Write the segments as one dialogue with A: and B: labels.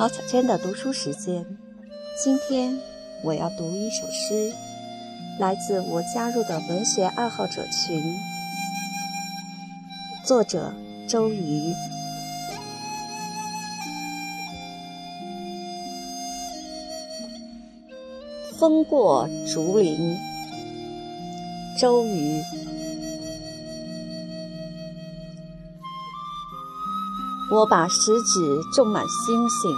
A: 毛小娟的读书时间，今天我要读一首诗，来自我加入的文学爱好者群，作者周瑜。风过竹林，周瑜。我把食指种满星星，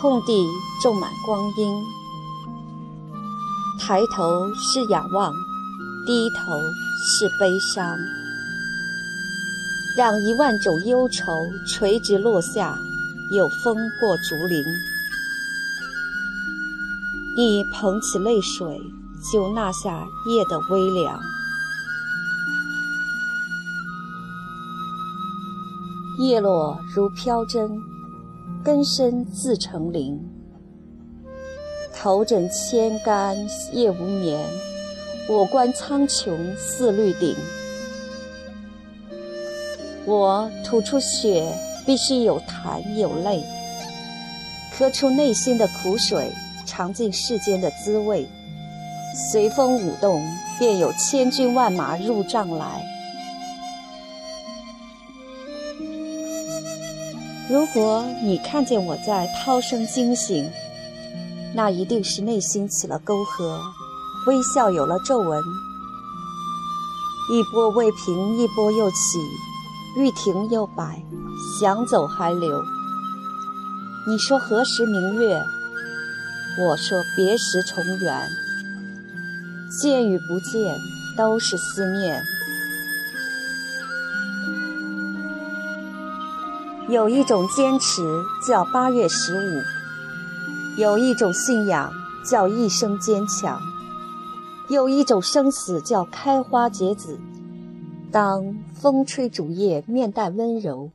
A: 空地种满光阴。抬头是仰望，低头是悲伤。让一万种忧愁垂直落下，有风过竹林。你捧起泪水，就纳下夜的微凉。叶落如飘针，根深自成林。头枕千竿夜无眠，我观苍穹似绿顶。我吐出血，必须有痰有泪，咳出内心的苦水，尝尽世间的滋味。随风舞动，便有千军万马入帐来。如果你看见我在涛声惊醒，那一定是内心起了沟壑，微笑有了皱纹。一波未平，一波又起，欲停又摆，想走还留。你说何时明月？我说别时重圆。见与不见，都是思念。有一种坚持叫八月十五，有一种信仰叫一生坚强，有一种生死叫开花结籽。当风吹竹叶，面带温柔，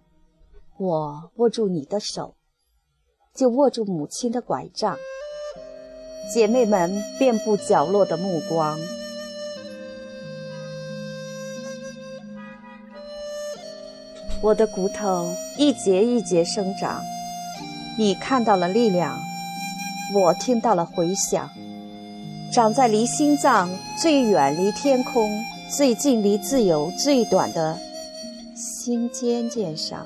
A: 我握住你的手，就握住母亲的拐杖。姐妹们遍布角落的目光。我的骨头一节一节生长，你看到了力量，我听到了回响，长在离心脏最远、离天空最近、离自由最短的心尖尖上。